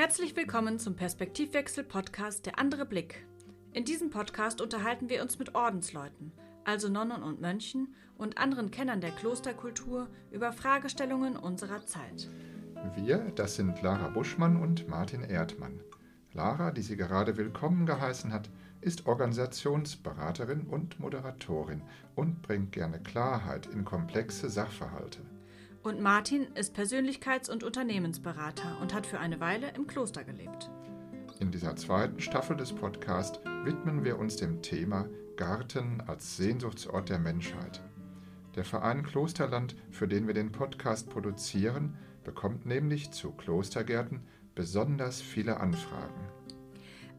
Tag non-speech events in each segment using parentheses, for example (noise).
Herzlich willkommen zum Perspektivwechsel-Podcast Der andere Blick. In diesem Podcast unterhalten wir uns mit Ordensleuten, also Nonnen und Mönchen und anderen Kennern der Klosterkultur über Fragestellungen unserer Zeit. Wir, das sind Lara Buschmann und Martin Erdmann. Lara, die sie gerade willkommen geheißen hat, ist Organisationsberaterin und Moderatorin und bringt gerne Klarheit in komplexe Sachverhalte. Und Martin ist Persönlichkeits- und Unternehmensberater und hat für eine Weile im Kloster gelebt. In dieser zweiten Staffel des Podcasts widmen wir uns dem Thema Garten als Sehnsuchtsort der Menschheit. Der Verein Klosterland, für den wir den Podcast produzieren, bekommt nämlich zu Klostergärten besonders viele Anfragen.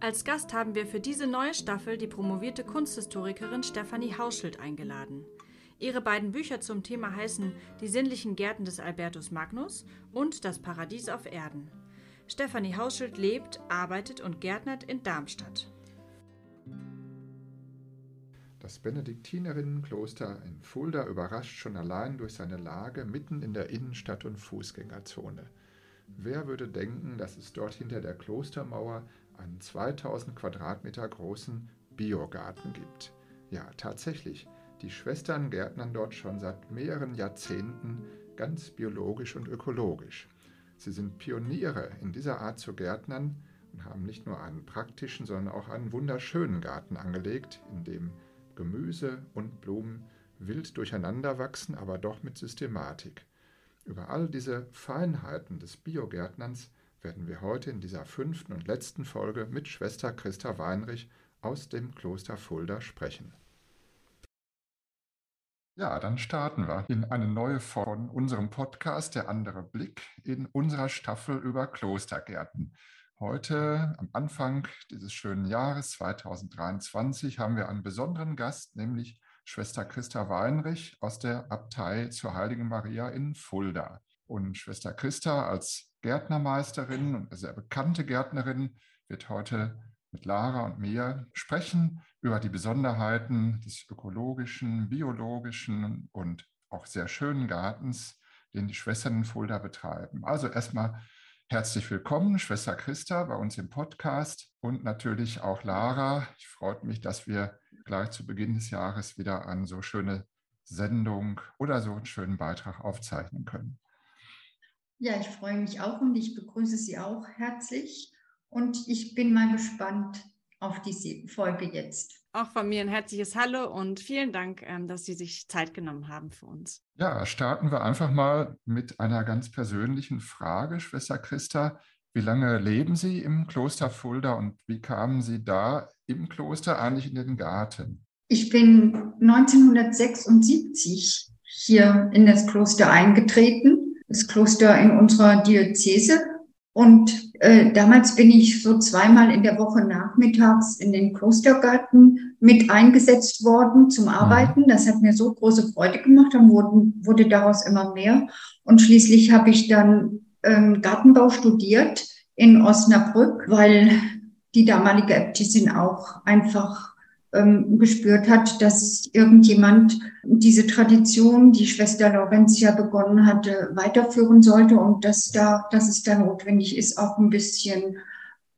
Als Gast haben wir für diese neue Staffel die promovierte Kunsthistorikerin Stefanie Hauschild eingeladen. Ihre beiden Bücher zum Thema heißen Die sinnlichen Gärten des Albertus Magnus und Das Paradies auf Erden. Stefanie Hauschild lebt, arbeitet und gärtnert in Darmstadt. Das Benediktinerinnenkloster in Fulda überrascht schon allein durch seine Lage mitten in der Innenstadt und Fußgängerzone. Wer würde denken, dass es dort hinter der Klostermauer einen 2000 Quadratmeter großen Biogarten gibt? Ja, tatsächlich. Die Schwestern gärtnern dort schon seit mehreren Jahrzehnten ganz biologisch und ökologisch. Sie sind Pioniere in dieser Art zu gärtnern und haben nicht nur einen praktischen, sondern auch einen wunderschönen Garten angelegt, in dem Gemüse und Blumen wild durcheinander wachsen, aber doch mit Systematik. Über all diese Feinheiten des Biogärtnerns werden wir heute in dieser fünften und letzten Folge mit Schwester Christa Weinrich aus dem Kloster Fulda sprechen. Ja, dann starten wir in eine neue Folge von unserem Podcast Der andere Blick in unserer Staffel über Klostergärten. Heute am Anfang dieses schönen Jahres 2023 haben wir einen besonderen Gast, nämlich Schwester Christa Weinrich aus der Abtei zur Heiligen Maria in Fulda. Und Schwester Christa als Gärtnermeisterin und sehr bekannte Gärtnerin wird heute mit Lara und mir sprechen über die Besonderheiten des ökologischen, biologischen und auch sehr schönen Gartens, den die Schwestern in Fulda betreiben. Also erstmal herzlich willkommen, Schwester Christa, bei uns im Podcast und natürlich auch Lara. Ich freue mich, dass wir gleich zu Beginn des Jahres wieder eine so schöne Sendung oder so einen schönen Beitrag aufzeichnen können. Ja, ich freue mich auch und ich begrüße Sie auch herzlich. Und ich bin mal gespannt auf diese Folge jetzt. Auch von mir ein herzliches Hallo und vielen Dank, ähm, dass Sie sich Zeit genommen haben für uns. Ja, starten wir einfach mal mit einer ganz persönlichen Frage, Schwester Christa. Wie lange leben Sie im Kloster Fulda und wie kamen Sie da im Kloster eigentlich in den Garten? Ich bin 1976 hier in das Kloster eingetreten, das Kloster in unserer Diözese. Und äh, damals bin ich so zweimal in der Woche nachmittags in den Klostergarten mit eingesetzt worden zum mhm. Arbeiten. Das hat mir so große Freude gemacht, dann wurden, wurde daraus immer mehr. Und schließlich habe ich dann ähm, Gartenbau studiert in Osnabrück, weil die damalige Äbtissin auch einfach ähm, gespürt hat, dass irgendjemand diese Tradition, die Schwester Laurentia begonnen hatte, weiterführen sollte und dass da, dass es da notwendig ist, auch ein bisschen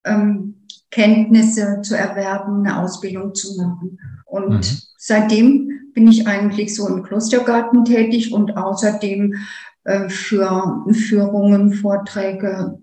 ähm, Kenntnisse zu erwerben, eine Ausbildung zu machen. Und mhm. seitdem bin ich eigentlich so im Klostergarten tätig und außerdem äh, für Führungen, Vorträge,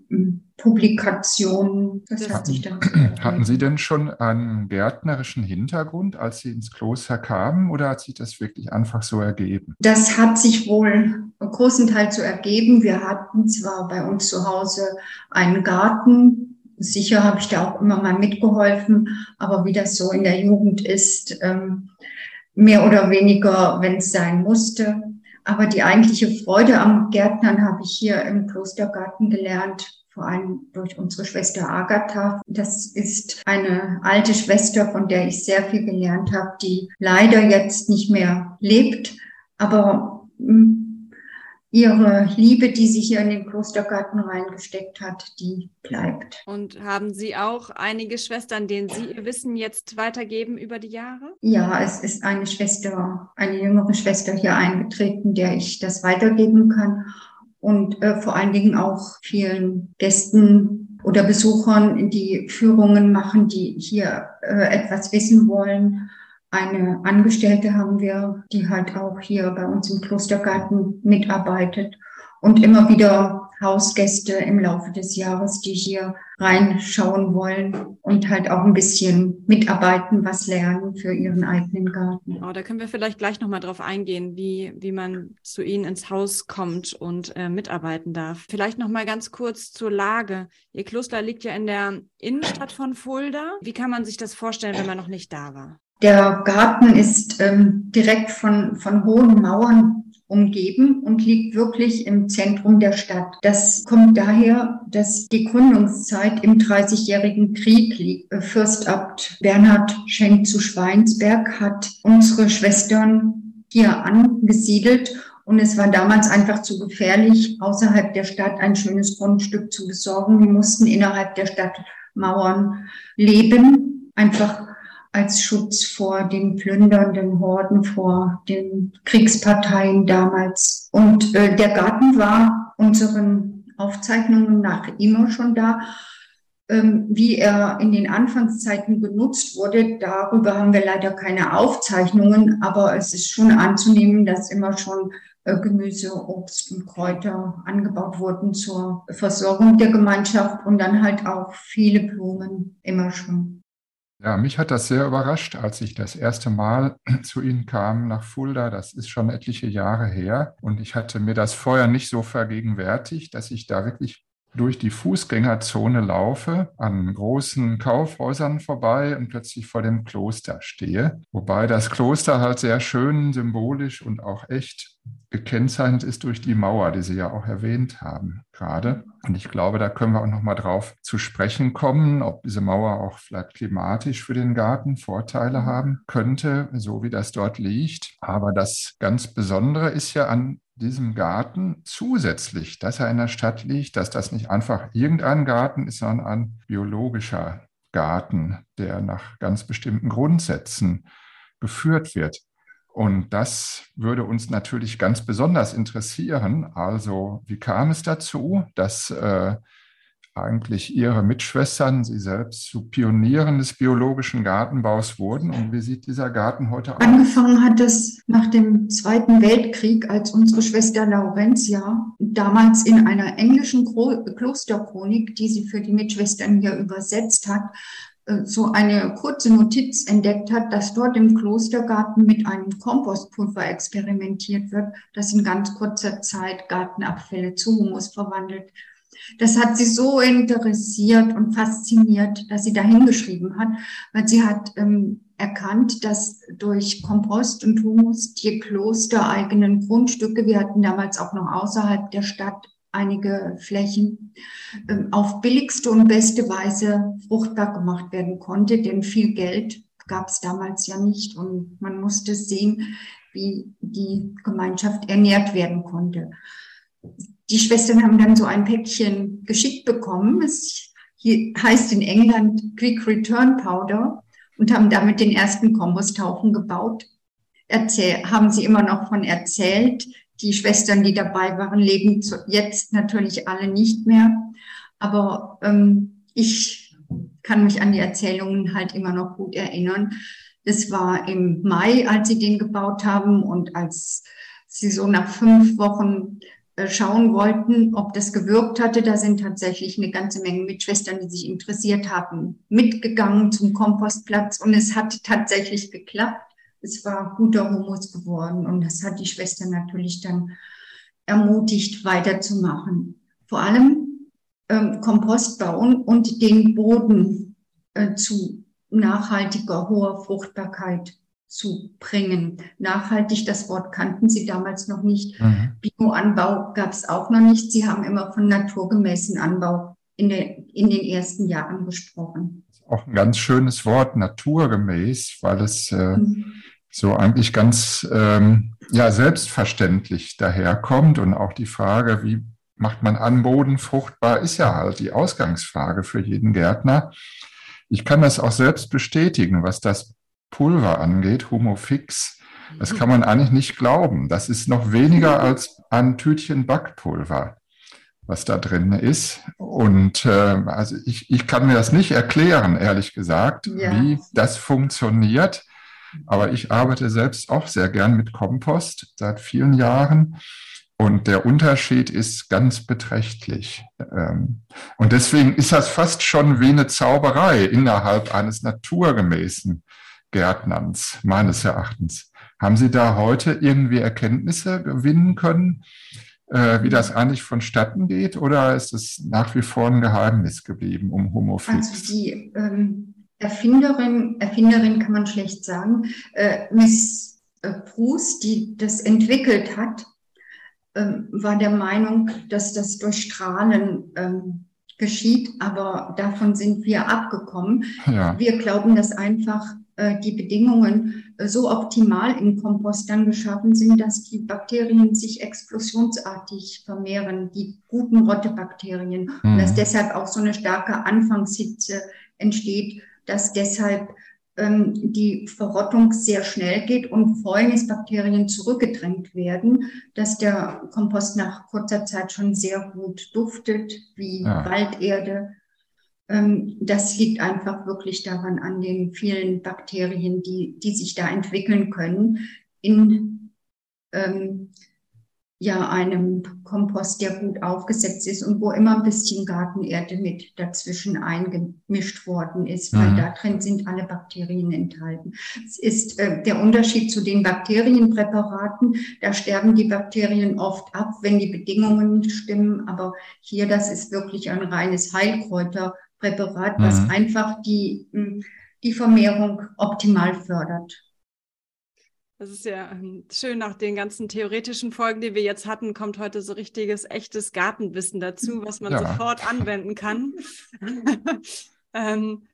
Publikationen. Das, hat sich dann. (clears throat) Hatten Sie denn schon einen gärtnerischen Hintergrund, als Sie ins Kloster kamen, oder hat sich das wirklich einfach so ergeben? Das hat sich wohl großen Teil so ergeben. Wir hatten zwar bei uns zu Hause einen Garten. Sicher habe ich da auch immer mal mitgeholfen, aber wie das so in der Jugend ist, ähm, mehr oder weniger, wenn es sein musste. Aber die eigentliche Freude am Gärtnern habe ich hier im Klostergarten gelernt, vor allem durch unsere Schwester Agatha. Das ist eine alte Schwester, von der ich sehr viel gelernt habe, die leider jetzt nicht mehr lebt, aber hm, ihre Liebe, die sie hier in den Klostergarten reingesteckt hat, die bleibt. Und haben Sie auch einige Schwestern, denen Sie Ihr Wissen jetzt weitergeben über die Jahre? Ja, es ist eine Schwester, eine jüngere Schwester hier eingetreten, der ich das weitergeben kann. Und äh, vor allen Dingen auch vielen Gästen oder Besuchern, die Führungen machen, die hier äh, etwas wissen wollen. Eine Angestellte haben wir, die halt auch hier bei uns im Klostergarten mitarbeitet und immer wieder Hausgäste im Laufe des Jahres, die hier reinschauen wollen und halt auch ein bisschen mitarbeiten, was lernen für ihren eigenen Garten. Oh, da können wir vielleicht gleich nochmal drauf eingehen, wie, wie man zu Ihnen ins Haus kommt und äh, mitarbeiten darf. Vielleicht nochmal ganz kurz zur Lage. Ihr Kloster liegt ja in der Innenstadt von Fulda. Wie kann man sich das vorstellen, wenn man noch nicht da war? Der Garten ist ähm, direkt von, von hohen Mauern umgeben und liegt wirklich im Zentrum der Stadt. Das kommt daher, dass die Gründungszeit im Dreißigjährigen Krieg liegt. Fürstabt Bernhard Schenk zu Schweinsberg hat unsere Schwestern hier angesiedelt und es war damals einfach zu gefährlich, außerhalb der Stadt ein schönes Grundstück zu besorgen. Wir mussten innerhalb der Stadtmauern leben, einfach als Schutz vor den plündernden Horden, vor den Kriegsparteien damals. Und äh, der Garten war unseren Aufzeichnungen nach immer schon da. Ähm, wie er in den Anfangszeiten genutzt wurde, darüber haben wir leider keine Aufzeichnungen, aber es ist schon anzunehmen, dass immer schon äh, Gemüse, Obst und Kräuter angebaut wurden zur Versorgung der Gemeinschaft und dann halt auch viele Blumen immer schon. Ja, mich hat das sehr überrascht, als ich das erste Mal (clears throat) zu Ihnen kam nach Fulda. Das ist schon etliche Jahre her. Und ich hatte mir das vorher nicht so vergegenwärtigt, dass ich da wirklich durch die Fußgängerzone laufe, an großen Kaufhäusern vorbei und plötzlich vor dem Kloster stehe. Wobei das Kloster halt sehr schön symbolisch und auch echt gekennzeichnet ist durch die Mauer, die Sie ja auch erwähnt haben gerade. Und ich glaube, da können wir auch noch mal drauf zu sprechen kommen, ob diese Mauer auch vielleicht klimatisch für den Garten Vorteile haben könnte, so wie das dort liegt. Aber das ganz Besondere ist ja an diesem Garten zusätzlich, dass er in der Stadt liegt, dass das nicht einfach irgendein Garten ist, sondern ein biologischer Garten, der nach ganz bestimmten Grundsätzen geführt wird. Und das würde uns natürlich ganz besonders interessieren. Also, wie kam es dazu, dass äh, eigentlich Ihre Mitschwestern, Sie selbst zu Pionieren des biologischen Gartenbaus wurden? Und wie sieht dieser Garten heute aus? Angefangen hat es nach dem Zweiten Weltkrieg, als unsere Schwester Laurentia damals in einer englischen Klosterchronik, die sie für die Mitschwestern hier übersetzt hat, äh, so eine kurze Notiz entdeckt hat, dass dort im Klostergarten mit einem Kompostpulver experimentiert wird, das in ganz kurzer Zeit Gartenabfälle zu Humus verwandelt. Das hat sie so interessiert und fasziniert, dass sie da hingeschrieben hat, weil sie hat ähm, erkannt, dass durch Kompost und Humus die klostereigenen Grundstücke, wir hatten damals auch noch außerhalb der Stadt einige Flächen ähm, auf billigste und beste Weise fruchtbar gemacht werden konnte, denn viel Geld gab es damals ja nicht und man musste sehen, wie die Gemeinschaft ernährt werden konnte. Die Schwestern haben dann so ein Päckchen geschickt bekommen. Es heißt in England Quick Return Powder und haben damit den ersten Komposthaufen gebaut. Erzähl, haben sie immer noch von erzählt, die Schwestern, die dabei waren, leben jetzt natürlich alle nicht mehr. Aber ähm, ich kann mich an die Erzählungen halt immer noch gut erinnern. Das war im Mai, als sie den gebaut haben und als sie so nach fünf Wochen schauen wollten, ob das gewirkt hatte. Da sind tatsächlich eine ganze Menge Mitschwestern, die sich interessiert haben, mitgegangen zum Kompostplatz und es hat tatsächlich geklappt es war guter Humus geworden und das hat die Schwester natürlich dann ermutigt, weiterzumachen. Vor allem ähm, Kompost bauen und den Boden äh, zu nachhaltiger, hoher Fruchtbarkeit zu bringen. Nachhaltig, das Wort kannten sie damals noch nicht. Mhm. Bioanbau gab es auch noch nicht. Sie haben immer von naturgemäßen Anbau in, der, in den ersten Jahren gesprochen. Auch ein ganz schönes Wort, naturgemäß, weil es äh, mhm so eigentlich ganz ähm, ja, selbstverständlich daherkommt. Und auch die Frage, wie macht man an Boden fruchtbar, ist ja halt die Ausgangsfrage für jeden Gärtner. Ich kann das auch selbst bestätigen, was das Pulver angeht, Humofix. Das kann man eigentlich nicht glauben. Das ist noch weniger als ein Tütchen Backpulver. was da drin ist. Und äh, also ich, ich kann mir das nicht erklären, ehrlich gesagt, ja. wie das funktioniert. Aber ich arbeite selbst auch sehr gern mit Kompost seit vielen Jahren. Und der Unterschied ist ganz beträchtlich. Ähm, und deswegen ist das fast schon wie eine Zauberei innerhalb eines naturgemäßen Gärtnerns, meines Erachtens. Haben Sie da heute irgendwie Erkenntnisse gewinnen können, äh, wie das eigentlich vonstatten geht, oder ist es nach wie vor ein Geheimnis geblieben um Homofix? Also die ähm, Erfinderin, Erfinderin kann man schlecht sagen, äh, Miss äh, Bruce, die das entwickelt hat, ähm, war der Meinung, dass das durch Strahlen ähm, geschieht, aber davon sind wir abgekommen. Ja. Wir glauben, dass einfach die Bedingungen äh, so optimal im Kompost dann geschaffen sind, dass die Bakterien sich explosionsartig vermehren, die guten Rottebakterien, mhm. und dass deshalb auch so eine starke Anfangshitze entsteht, dass deshalb ähm, die Verrottung sehr schnell geht und Fäulnisbakterien zurückgedrängt werden, dass der Kompost nach kurzer Zeit schon sehr gut duftet, wie ja. Walderde. Ähm, das liegt einfach wirklich daran an den vielen Bakterien, die, die sich da entwickeln können in ähm, ja einem Kompost, der gut aufgesetzt ist und wo immer ein bisschen Gartenerde mit dazwischen eingemischt worden ist, weil mhm. da drin sind alle Bakterien enthalten. Es ist äh, der Unterschied zu den Bakterienpräparaten. Da sterben die Bakterien oft ab, wenn die Bedingungen nicht stimmen. Aber hier, das ist wirklich ein reines Heilkräuterpräparat, mhm. was einfach die, hm, die Vermehrung optimal fördert. Das ist ja ähm, schön, nach den ganzen theoretischen Folgen, die wir jetzt hatten, kommt heute so richtiges, echtes Gartenwissen dazu, was man ja. sofort anwenden kann. (laughs) ähm,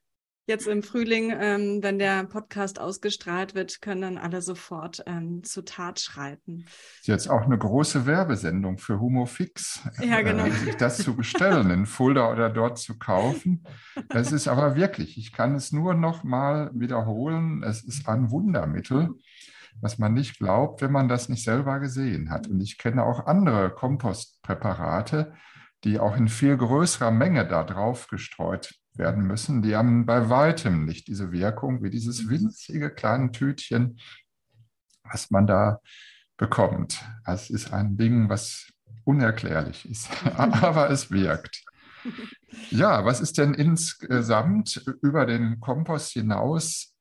jetzt im Frühling, ähm, wenn der Podcast ausgestrahlt wird, können dann alle sofort ähm, zur Tat schreiten. Jetzt auch eine große Werbesendung für Humofix, ja, genau. äh, sich das zu bestellen, in Fulda oder dort zu kaufen. Es ist aber wirklich, ich kann es nur noch mal wiederholen, es ist ein Wundermittel was man nicht glaubt, wenn man das nicht selber gesehen hat. Und ich kenne auch andere Kompostpräparate, die auch in viel größerer Menge da drauf gestreut werden müssen. Die haben bei weitem nicht diese Wirkung wie dieses winzige kleine Tütchen, was man da bekommt. Es ist ein Ding, was unerklärlich ist, (laughs) aber es wirkt. Ja, was ist denn insgesamt über den Kompost hinaus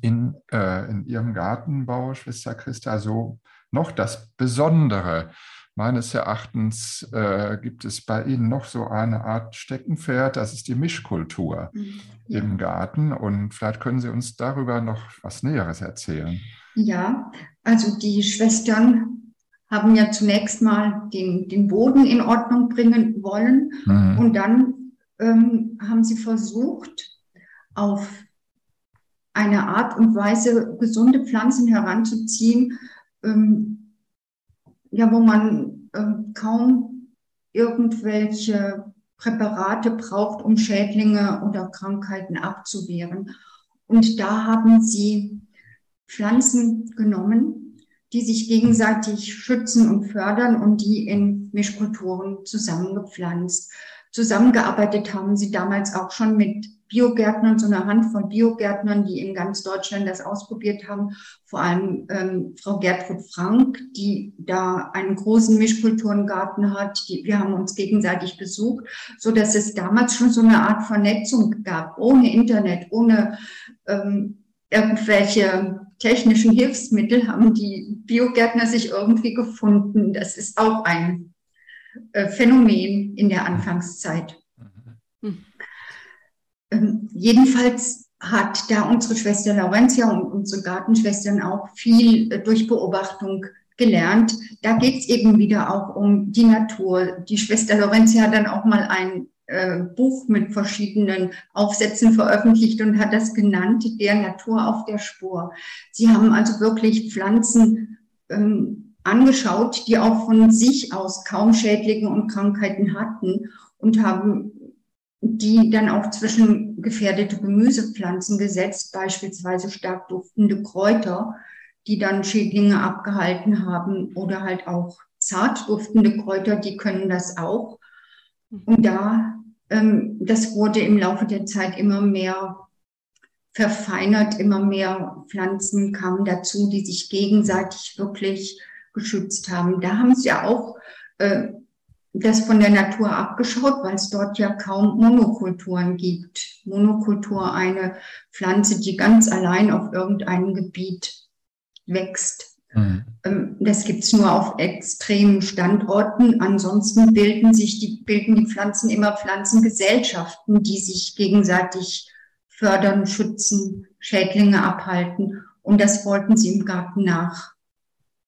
in, äh, in Ihrem Gartenbau, Schwester Christa, so noch das Besondere? Meines Erachtens äh, gibt es bei Ihnen noch so eine Art Steckenpferd, das ist die Mischkultur mhm. im Garten. Und vielleicht können Sie uns darüber noch was Näheres erzählen. Ja, also die Schwestern haben ja zunächst mal den, den Boden in Ordnung bringen wollen mhm. und dann ähm, haben sie versucht, auf eine Art und Weise, gesunde Pflanzen heranzuziehen, ähm, ja, wo man ähm, kaum irgendwelche Präparate braucht, um Schädlinge oder Krankheiten abzuwehren. Und da haben sie Pflanzen genommen, die sich gegenseitig schützen und fördern und die in Mischkulturen zusammengepflanzt. Zusammengearbeitet haben sie damals auch schon mit Biogärtnern, so eine Handvoll Biogärtnern, die in ganz Deutschland das ausprobiert haben. Vor allem ähm, Frau Gertrud Frank, die da einen großen Mischkulturengarten hat. Die, wir haben uns gegenseitig besucht, so dass es damals schon so eine Art Vernetzung gab, ohne Internet, ohne ähm, irgendwelche technischen Hilfsmittel haben die Biogärtner sich irgendwie gefunden. Das ist auch ein Phänomen in der Anfangszeit. Mhm. Ähm, jedenfalls hat da unsere Schwester Laurentia und unsere Gartenschwestern auch viel äh, durch Beobachtung gelernt. Da geht es eben wieder auch um die Natur. Die Schwester Laurentia hat dann auch mal ein äh, Buch mit verschiedenen Aufsätzen veröffentlicht und hat das genannt, der Natur auf der Spur. Sie haben also wirklich Pflanzen ähm, angeschaut, die auch von sich aus kaum Schädlinge und Krankheiten hatten und haben die dann auch zwischen gefährdete Gemüsepflanzen gesetzt, beispielsweise stark duftende Kräuter, die dann Schädlinge abgehalten haben oder halt auch zart duftende Kräuter, die können das auch. Und da, ähm, das wurde im Laufe der Zeit immer mehr verfeinert, immer mehr Pflanzen kamen dazu, die sich gegenseitig wirklich geschützt haben. Da haben sie ja auch äh, das von der Natur abgeschaut, weil es dort ja kaum Monokulturen gibt. Monokultur, eine Pflanze, die ganz allein auf irgendeinem Gebiet wächst. Mhm. Ähm, das gibt's nur auf extremen Standorten. Ansonsten bilden sich die, bilden die Pflanzen immer Pflanzengesellschaften, die sich gegenseitig fördern, schützen, Schädlinge abhalten. Und das wollten sie im Garten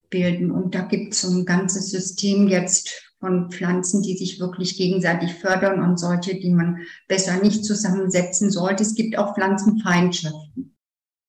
nachbilden. Und da gibt's so ein ganzes System jetzt von Pflanzen, die sich wirklich gegenseitig fördern und solche, die man besser nicht zusammensetzen sollte. Es gibt auch Pflanzenfeindschaften.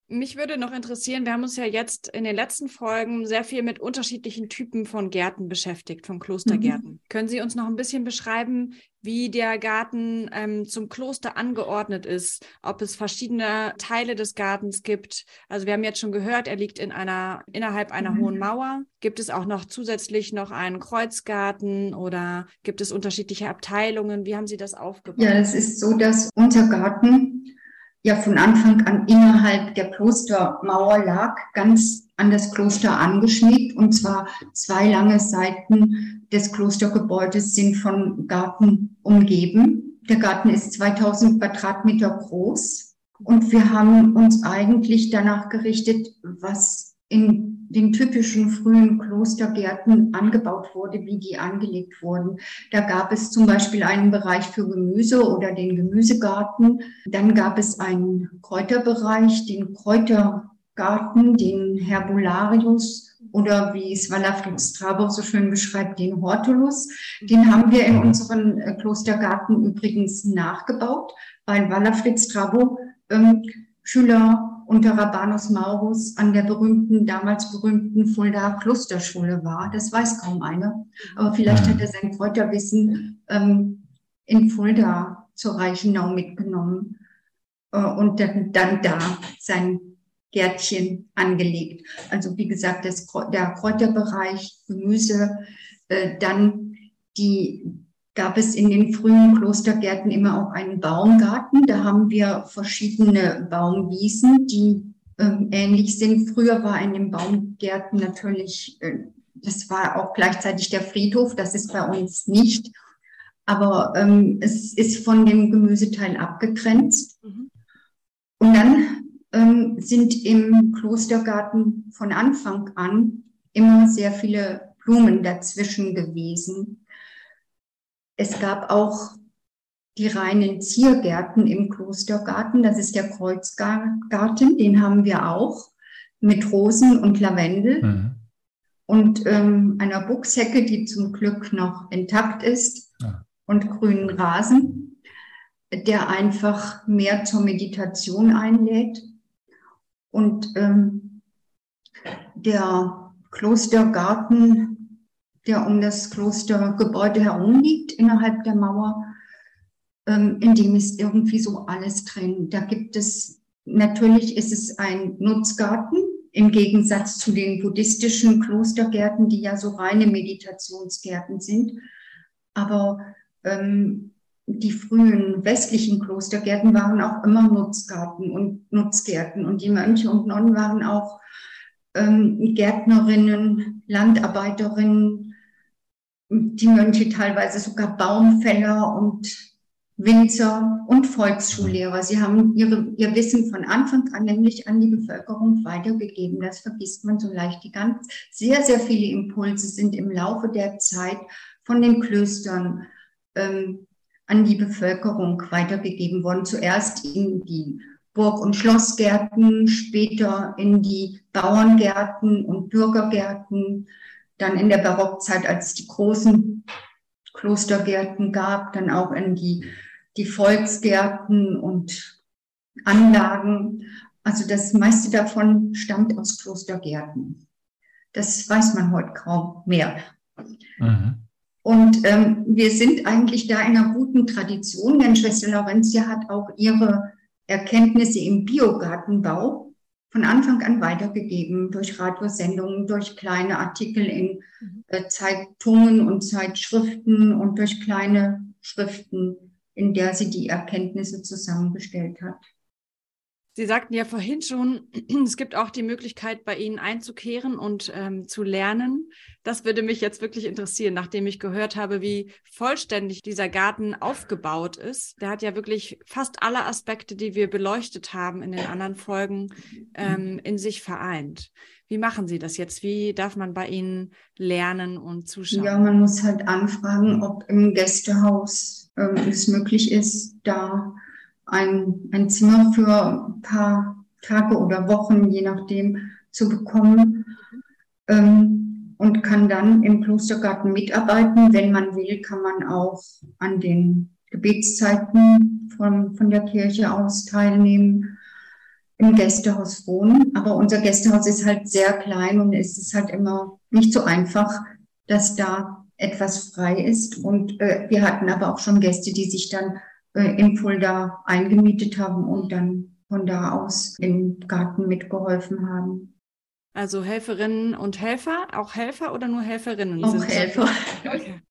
Mich würde noch interessieren, wir haben uns ja jetzt in den letzten Folgen sehr viel mit unterschiedlichen Typen von Gärten beschäftigt, von Klostergärten. Mhm. Können Sie uns noch ein bisschen beschreiben, wie der Garten ähm, zum Kloster angeordnet ist, ob es verschiedene Teile des Gartens gibt? Also wir haben jetzt schon gehört, er liegt in einer, innerhalb einer mhm. hohen Mauer. Gibt es auch noch zusätzlich noch einen Kreuzgarten oder gibt es unterschiedliche Abteilungen? Wie haben Sie das aufgebaut? Ja, es ist so, dass unser Garten ja von Anfang an innerhalb der Klostermauer lag, ganz an das Kloster angeschmiegt. Und zwar zwei lange Seiten des Klostergebäudes sind von Garten umgeben. Der Garten ist 2000 Quadratmeter groß. Und wir haben uns eigentlich danach gerichtet, was in den typischen frühen Klostergärten angebaut wurde, wie die angelegt wurden. Da gab es zum Beispiel einen Bereich für Gemüse oder den Gemüsegarten. Dann gab es einen Kräuterbereich, den Kräutergarten, den Herbularius oder wie es Walafrid Strabo so schön beschreibt, den Hortulus. Den haben wir in unseren äh, Klostergarten übrigens nachgebaut, weil Walafrid Strabo ähm, Schüler unter Rabanus Maurus an der berühmten, damals berühmten Fulda Klosterschule war. Das weiß kaum einer. Aber vielleicht hat er sein Kräuterwissen ähm, in Fulda zur Reichenau mitgenommen äh, und dann, dann da sein Gärtchen angelegt. Also wie gesagt, das, der Kräuterbereich, Gemüse, äh, dann die gab es in den frühen Klostergärten immer auch einen Baumgarten. Da haben wir verschiedene Baumwiesen, die ähm, ähnlich sind. Früher war in den Baumgärten natürlich, äh, das war auch gleichzeitig der Friedhof, das ist bei uns nicht. Aber ähm, es ist von dem Gemüseteil abgegrenzt. Mhm. Und dann ähm, sind im Klostergarten von Anfang an immer sehr viele Blumen dazwischen gewesen. Es gab auch die reinen Ziergärten im Klostergarten. Das ist der Kreuzgarten, den haben wir auch mit Rosen und Lavendel mhm. und ähm, einer Buchshecke, die zum Glück noch intakt ist ja. und grünen Rasen, der einfach mehr zur Meditation einlädt. Und ähm, der Klostergarten der um das Klostergebäude herum liegt, innerhalb der Mauer. Ähm, in dem ist irgendwie so alles drin. Da gibt es, natürlich ist es ein Nutzgarten, im Gegensatz zu den buddhistischen Klostergärten, die ja so reine Meditationsgärten sind. Aber ähm, die frühen westlichen Klostergärten waren auch immer Nutzgarten und Nutzgärten. Und die Mönche und Nonnen waren auch ähm, Gärtnerinnen, Landarbeiterinnen, die Mönche teilweise sogar Baumfäller und Winzer und Volksschullehrer. Sie haben ihre, ihr Wissen von Anfang an nämlich an die Bevölkerung weitergegeben. Das vergisst man so leicht. Die ganz, sehr, sehr viele Impulse sind im Laufe der Zeit von den Klöstern ähm, an die Bevölkerung weitergegeben worden. Zuerst in die Burg- und Schlossgärten, später in die Bauerngärten und Bürgergärten, dann in der Barockzeit, als es die großen Klostergärten gab, dann auch in die, die Volksgärten und Anlagen. Also das meiste davon stammt aus Klostergärten. Das weiß man heute kaum mehr. Mhm. Und ähm, wir sind eigentlich da in einer guten Tradition, denn Schwester Laurentia hat auch ihre Erkenntnisse im Biogartenbau von Anfang an weitergegeben durch Radiosendungen, durch kleine Artikel in mhm. äh, Zeitungen und Zeitschriften und durch kleine Schriften, in der sie die Erkenntnisse zusammengestellt hat. Sie sagten ja vorhin schon, (clears throat) es gibt auch die Möglichkeit, bei Ihnen einzukehren und ähm, zu lernen. Das würde mich jetzt wirklich interessieren, nachdem ich gehört habe, wie vollständig dieser Garten aufgebaut ist. Der hat ja wirklich fast alle Aspekte, die wir beleuchtet haben in den anderen Folgen, ähm, in sich vereint. Wie machen Sie das jetzt? Wie darf man bei Ihnen lernen und zuschauen? Ja, man muss halt anfragen, ob im Gästehaus ähm, es möglich ist, da ein, ein Zimmer für ein paar Tage oder Wochen, je nachdem, zu bekommen ähm, und kann dann im Klostergarten mitarbeiten. Wenn man will, kann man auch an den Gebetszeiten von, von der Kirche aus teilnehmen, im Gästehaus wohnen. Aber unser Gästehaus ist halt sehr klein und es ist halt immer nicht so einfach, dass da etwas frei ist. Und äh, wir hatten aber auch schon Gäste, die sich dann in Fulda eingemietet haben und dann von da aus im Garten mitgeholfen haben. Also Helferinnen und Helfer, auch Helfer oder nur Helferinnen? Auch Helfer. Okay.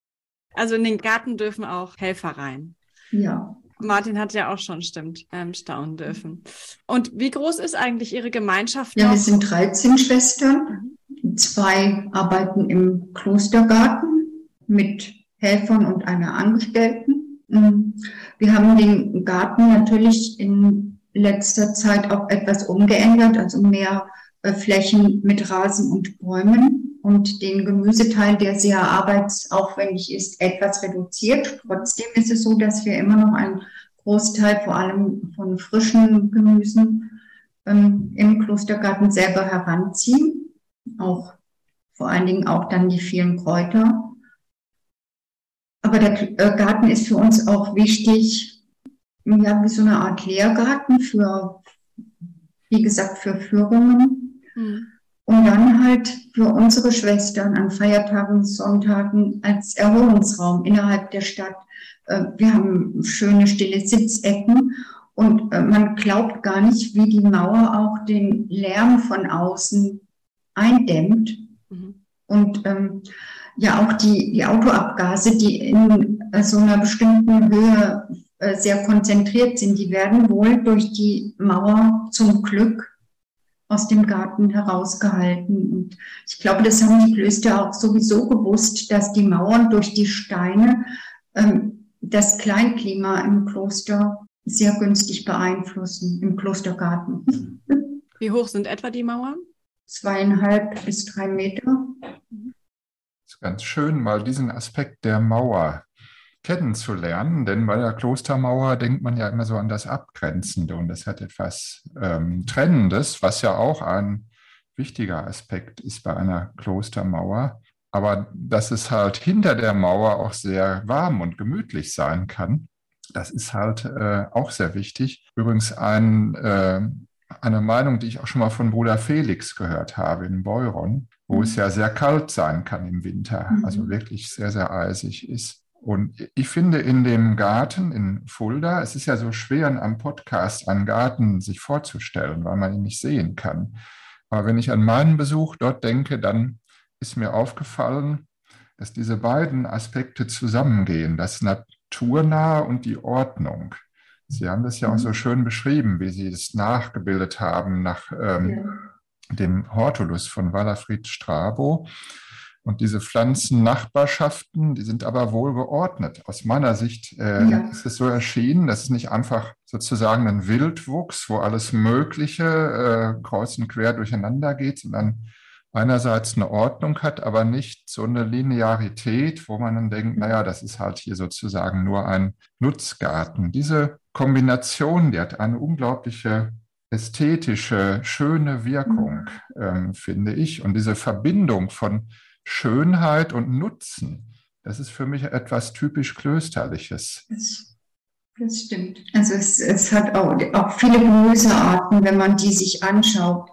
Also in den Garten dürfen auch Helfer rein. Ja. Martin hat ja auch schon, stimmt, ähm, staunen dürfen. Und wie groß ist eigentlich Ihre Gemeinschaft? Ja, noch? wir sind 13 Schwestern. Zwei arbeiten im Klostergarten mit Helfern und einer Angestellten. Mhm. Wir haben den Garten natürlich in letzter Zeit auch etwas umgeändert, also mehr äh, Flächen mit Rasen und Bäumen und den Gemüseteil, der sehr arbeitsaufwendig ist, etwas reduziert. Trotzdem ist es so, dass wir immer noch einen Großteil vor allem von frischen Gemüsen ähm, im Klostergarten selber heranziehen. Auch vor allen Dingen auch dann die vielen Kräuter. Aber der äh, Garten ist für uns auch wichtig, ja, wie so eine Art Lehrgarten für, wie gesagt, für Führungen. Mhm. Und dann halt für unsere Schwestern an Feiertagen, Sonntagen als Erholungsraum innerhalb der Stadt. Äh, wir haben schöne stille Sitzecken und äh, man glaubt gar nicht, wie die Mauer auch den Lärm von außen eindämmt. Und ähm, ja auch die, die Autoabgase, die in äh, so einer bestimmten Höhe äh, sehr konzentriert sind, die werden wohl durch die Mauer zum Glück aus dem Garten herausgehalten. Und ich glaube, das haben die Klöster auch sowieso gewusst, dass die Mauern durch die Steine ähm, das Kleinklima im Kloster sehr günstig beeinflussen, im Klostergarten. Wie hoch sind etwa die Mauern? Zweieinhalb bis drei Meter ist ganz schön, mal diesen Aspekt der Mauer kennenzulernen, denn bei der Klostermauer denkt man ja immer so an das Abgrenzende und das hat etwas ähm, Trennendes, was ja auch ein wichtiger Aspekt ist bei einer Klostermauer. Aber dass es halt hinter der Mauer auch sehr warm und gemütlich sein kann, das ist halt äh, auch sehr wichtig. Übrigens ein, äh, eine Meinung, die ich auch schon mal von Bruder Felix gehört habe in Beuron wo es mhm. ja sehr kalt sein kann im Winter, mhm. also wirklich sehr, sehr eisig ist. Und ich finde in dem Garten in Fulda, es ist ja so schwer am Podcast einen Garten sich vorzustellen, weil man ihn nicht sehen kann. Aber wenn ich an meinen Besuch dort denke, dann ist mir aufgefallen, dass diese beiden Aspekte zusammengehen, das Naturnahe und die Ordnung. Sie haben das ja auch so mhm. schön beschrieben, wie Sie es nachgebildet haben nach ähm, ja dem Hortulus von Walafried Strabo. Und diese Pflanzennachbarschaften, die sind aber wohl geordnet. Aus meiner Sicht äh, ja. ist es so erschienen, dass es nicht einfach sozusagen ein Wildwuchs, wo alles Mögliche äh, kreuz und quer durcheinander geht, sondern einerseits eine Ordnung hat, aber nicht so eine Linearität, wo man dann denkt, naja, das ist halt hier sozusagen nur ein Nutzgarten. Diese Kombination, die hat eine unglaubliche ästhetische, schöne Wirkung, mhm. ähm, finde ich. Und diese Verbindung von Schönheit und Nutzen, das ist für mich etwas typisch Klösterliches. Das, das stimmt. Also es, es hat auch, auch, viele Gemüsearten, wenn man die sich anschaut,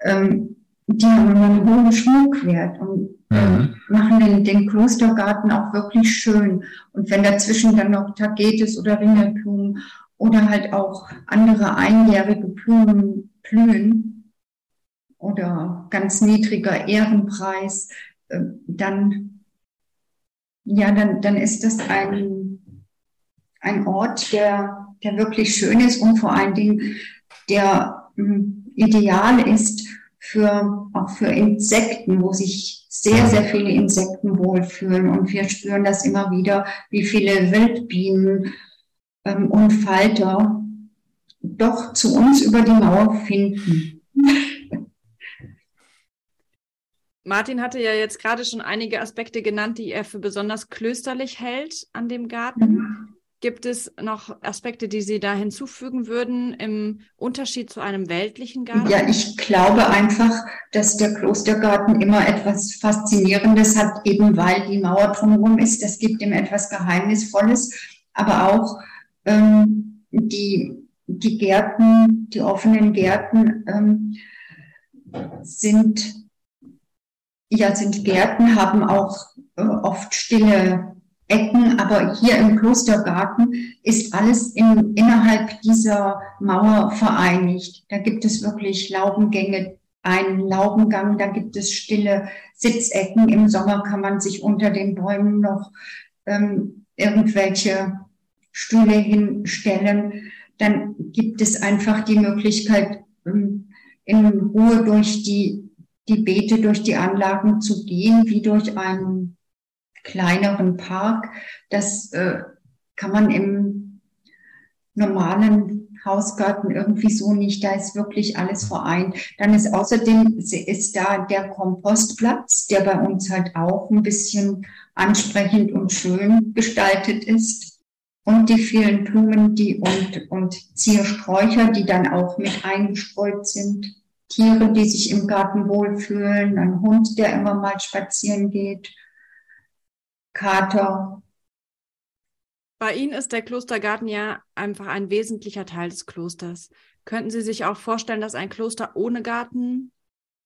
ähm, die haben einen hohen Schmuckwert und ähm, mhm. machen den, den, Klostergarten auch wirklich schön. Und wenn dazwischen dann noch Tagetes oder Ringelblumen oder halt auch andere einjährige Blumen blühen, oder ganz niedriger Ehrenpreis, äh, dann, ja, dann, dann ist das ein, ein Ort, der, der wirklich schön ist und vor allen Dingen, der hm, ideal ist für, auch für Insekten, wo sich sehr, sehr viele Insekten wohlfühlen. Und wir spüren das immer wieder, wie viele Wildbienen ähm, und Falter doch zu uns über die Mauer finden. Martin hatte ja jetzt gerade schon einige Aspekte genannt, die er für besonders klösterlich hält an dem Garten. Mhm. Gibt es noch Aspekte, die Sie da hinzufügen würden im Unterschied zu einem weltlichen Garten? Ja, ich glaube einfach, dass der Klostergarten immer etwas Faszinierendes hat, eben weil die Mauer drumherum ist. Das gibt ihm etwas Geheimnisvolles, aber auch ähm, die, die Gärten, die offenen Gärten ähm, sind, ja, sind Gärten, haben auch äh, oft stille Ecken, aber hier im Klostergarten ist alles in, innerhalb dieser Mauer vereinigt. Da gibt es wirklich Laubengänge, einen Laubengang, da gibt es stille Sitzecken. Im Sommer kann man sich unter den Bäumen noch ähm, irgendwelche Stühle hinstellen. Dann gibt es einfach die Möglichkeit, ähm, in Ruhe durch die, die Beete, durch die Anlagen zu gehen, wie durch einen kleineren Park. Das äh, kann man im normalen Hausgarten irgendwie so nicht. Da ist wirklich alles vereint. Dann ist außerdem ist da der Kompostplatz, der bei uns halt auch ein bisschen ansprechend und schön gestaltet ist. Und die vielen Blumen, die und, und Ziersträucher, die dann auch mit eingestreut sind. Tiere, die sich im Garten wohlfühlen, ein Hund, der immer mal spazieren geht Kater. Bei Ihnen ist der Klostergarten ja einfach ein wesentlicher Teil des Klosters. Könnten Sie sich auch vorstellen, dass ein Kloster ohne Garten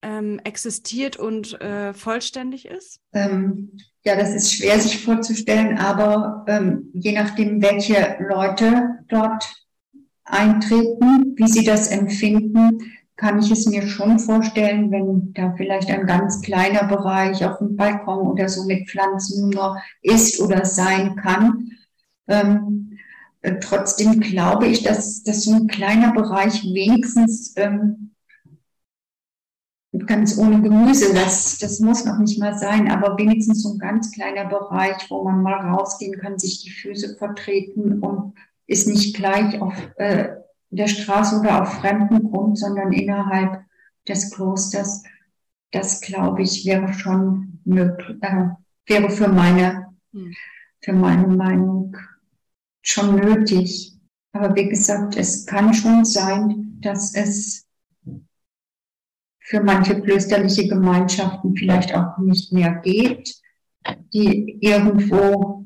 ähm, existiert und äh, vollständig ist? Ähm, ja, das ist schwer sich vorzustellen, aber ähm, je nachdem, welche Leute dort eintreten, wie sie das empfinden, kann ich es mir schon vorstellen, wenn da vielleicht ein ganz kleiner Bereich auf dem Balkon oder so mit Pflanzen nur ist oder sein kann. Ähm, äh, trotzdem glaube ich, dass, dass so ein kleiner Bereich wenigstens ähm, ganz ohne Gemüse, das, das muss noch nicht mal sein, aber wenigstens so ein ganz kleiner Bereich, wo man mal rausgehen kann, sich die Füße vertreten und ist nicht gleich auf äh, der Straße oder auf fremdem Grund, sondern innerhalb des Klosters. Das glaube ich wäre schon möglich, äh, wäre für meine, hm. für meine Meinung schon nötig. Aber wie gesagt, es kann schon sein, dass es für manche klösterliche Gemeinschaften vielleicht auch nicht mehr geht, die irgendwo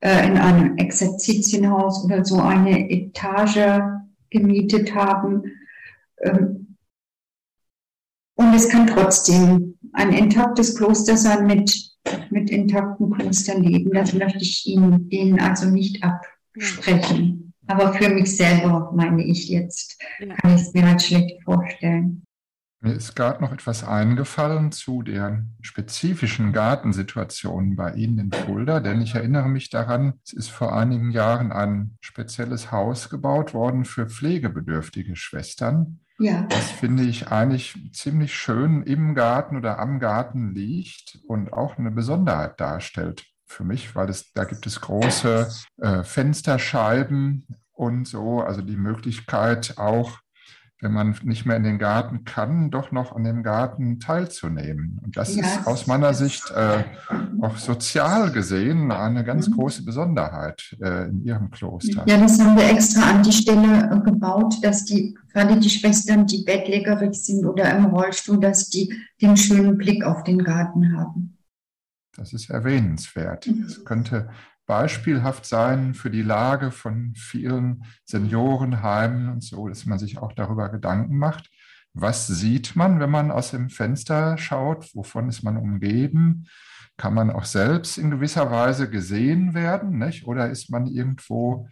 äh, in einem Exerzitienhaus oder so eine Etage gemietet haben. Ähm, und es kann trotzdem ein intaktes Kloster sein mit, mit intakten Klosterleben. Das möchte ich Ihnen, denen also nicht absprechen. Aber für mich selber, meine ich jetzt, kann ich es mir halt schlecht vorstellen. Mir ist gerade noch etwas eingefallen zu der spezifischen Gartensituation bei Ihnen in Fulda, denn ich erinnere mich daran, es ist vor einigen Jahren ein spezielles Haus gebaut worden für pflegebedürftige Schwestern. Ja. Das finde ich eigentlich ziemlich schön im Garten oder am Garten liegt und auch eine Besonderheit darstellt für mich, weil es, da gibt es große äh, Fensterscheiben und so, also die Möglichkeit auch wenn man nicht mehr in den Garten kann, doch noch an dem Garten teilzunehmen. Und das ja, ist aus meiner Sicht äh, auch sozial gesehen eine ganz mhm. große Besonderheit äh, in Ihrem Kloster. Ja, das haben wir extra an die Stelle äh, gebaut, dass die, gerade die Schwestern, die bettlägerig sind oder im Rollstuhl, dass die den schönen Blick auf den Garten haben. Das ist erwähnenswert. Mhm. könnte beispielhaft sein für die Lage von vielen Seniorenheimen und so, dass man sich auch darüber Gedanken macht. Was sieht man, wenn man aus dem Fenster schaut? Wovon ist man umgeben? Kann man auch selbst in gewisser Weise gesehen werden? Nicht? Oder ist man irgendwo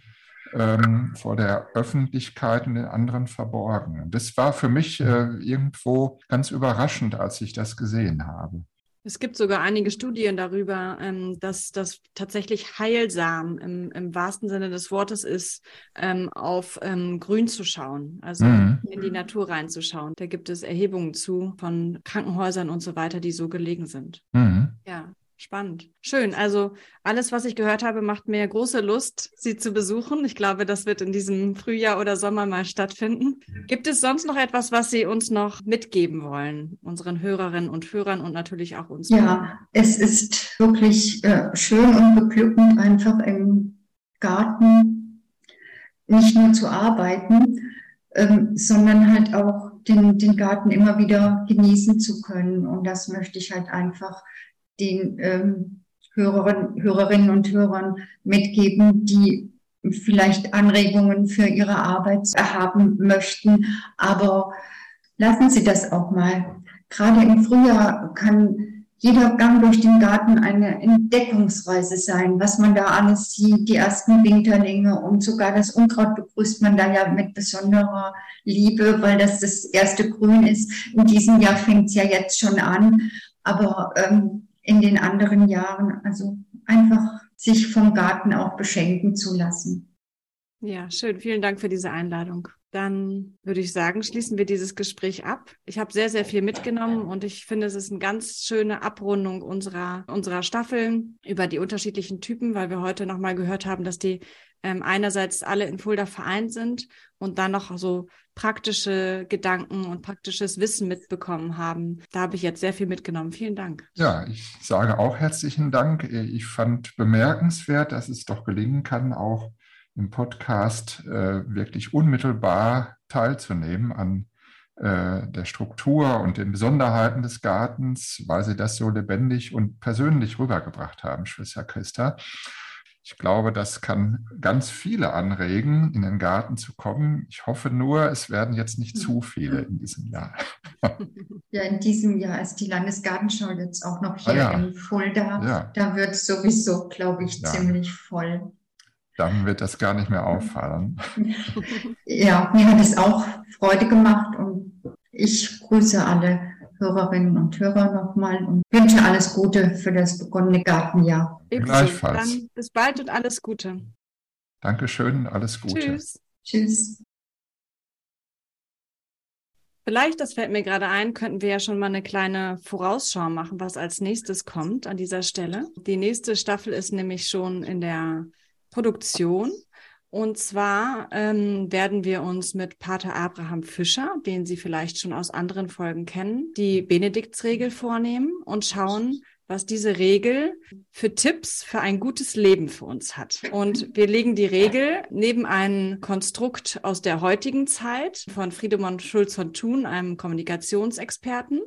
ähm, vor der Öffentlichkeit und den anderen verborgen. Das war für mich äh, irgendwo ganz überraschend, als ich das gesehen habe. Es gibt sogar einige Studien darüber, ähm, dass das tatsächlich heilsam im, im, wahrsten Sinne des Wortes ist, ähm, auf ähm, Grün zu schauen, also mhm. in die Natur reinzuschauen. Da gibt es Erhebungen zu von Krankenhäusern und so weiter, die so gelegen sind. Mhm. Ja. Spannend. Schön. Also alles, was ich gehört habe, macht mir große Lust, Sie zu besuchen. Ich glaube, das wird in diesem Frühjahr oder Sommer mal stattfinden. Gibt es sonst noch etwas, was Sie uns noch mitgeben wollen, unseren Hörerinnen und Hörern und natürlich auch uns? Ja, es ist wirklich äh, schön und beglückend, einfach im Garten nicht nur zu arbeiten, ähm, sondern halt auch den, den Garten immer wieder genießen zu können. Und das möchte ich halt einfach den ähm, Hörerinnen, Hörerinnen und Hörern mitgeben, die vielleicht Anregungen für ihre Arbeit haben möchten. Aber lassen Sie das auch mal. Gerade im Frühjahr kann jeder Gang durch den Garten eine Entdeckungsreise sein, was man da alles sieht, die ersten Winterlinge und sogar das Unkraut begrüßt man da ja mit besonderer Liebe, weil das das erste Grün ist. In diesem Jahr fängt es ja jetzt schon an, aber ähm, in den anderen Jahren. Also einfach sich vom Garten auch beschenken zu lassen. Ja, schön. Vielen Dank für diese Einladung. Dann würde ich sagen, schließen wir dieses Gespräch ab. Ich habe sehr, sehr viel mitgenommen und ich finde, es ist eine ganz schöne Abrundung unserer, unserer Staffeln über die unterschiedlichen Typen, weil wir heute nochmal gehört haben, dass die ähm, einerseits alle in Fulda vereint sind und dann noch so praktische Gedanken und praktisches Wissen mitbekommen haben. Da habe ich jetzt sehr viel mitgenommen. Vielen Dank. Ja, ich sage auch herzlichen Dank. Ich fand bemerkenswert, dass es doch gelingen kann, auch im Podcast äh, wirklich unmittelbar teilzunehmen an äh, der Struktur und den Besonderheiten des Gartens, weil Sie das so lebendig und persönlich rübergebracht haben, Schwester Christa. Ich glaube, das kann ganz viele anregen, in den Garten zu kommen. Ich hoffe nur, es werden jetzt nicht zu viele in diesem Jahr. (laughs) Ja, in diesem Jahr ist die Landesgartenschau jetzt auch noch hier ah, ja. in Fulda. Ja. Da wird es sowieso, glaube ich, ja. ziemlich voll. Dann wird das gar nicht mehr auffallen. (laughs) Ja, mir hat es auch Freude gemacht und ich grüße alle Hörerinnen und Hörer nochmal und wünsche alles Gute für das begonnene Gartenjahr. Ebenso. Gleichfalls. Dann bis bald und alles Gute. Dankeschön, alles Gute. Tschüss. Tschüss. Vielleicht, das fällt mir gerade ein, könnten wir ja schon mal eine kleine Vorausschau machen, was als nächstes kommt an dieser Stelle. Die nächste Staffel ist nämlich schon in der Produktion. Und zwar ähm, werden wir uns mit Pater Abraham Fischer, den Sie vielleicht schon aus anderen Folgen kennen, die Benediktsregel vornehmen und schauen, was diese Regel für Tipps für ein gutes Leben für uns hat. Und wir legen die Regel neben ein Konstrukt aus der heutigen Zeit von Friedemann Schulz von Thun, einem Kommunikationsexperten,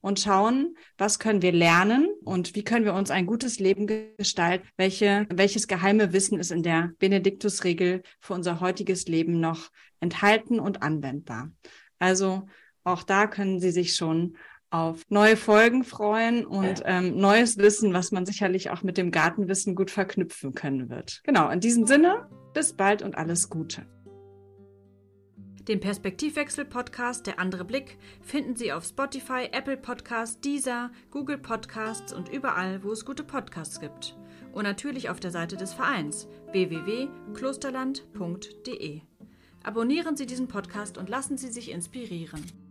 und schauen, was können wir lernen und wie können wir uns ein gutes Leben gestalten, welche, welches geheime Wissen ist in der Benediktusregel für unser heutiges Leben noch enthalten und anwendbar. Also auch da können Sie sich schon auf neue Folgen freuen und ähm, neues Wissen, was man sicherlich auch mit dem Gartenwissen gut verknüpfen können wird. Genau, in diesem Sinne, bis bald und alles Gute. Den Perspektivwechsel-Podcast Der andere Blick finden Sie auf Spotify, Apple Podcasts, Deezer, Google Podcasts und überall, wo es gute Podcasts gibt. Und natürlich auf der Seite des Vereins www.klosterland.de. Abonnieren Sie diesen Podcast und lassen Sie sich inspirieren.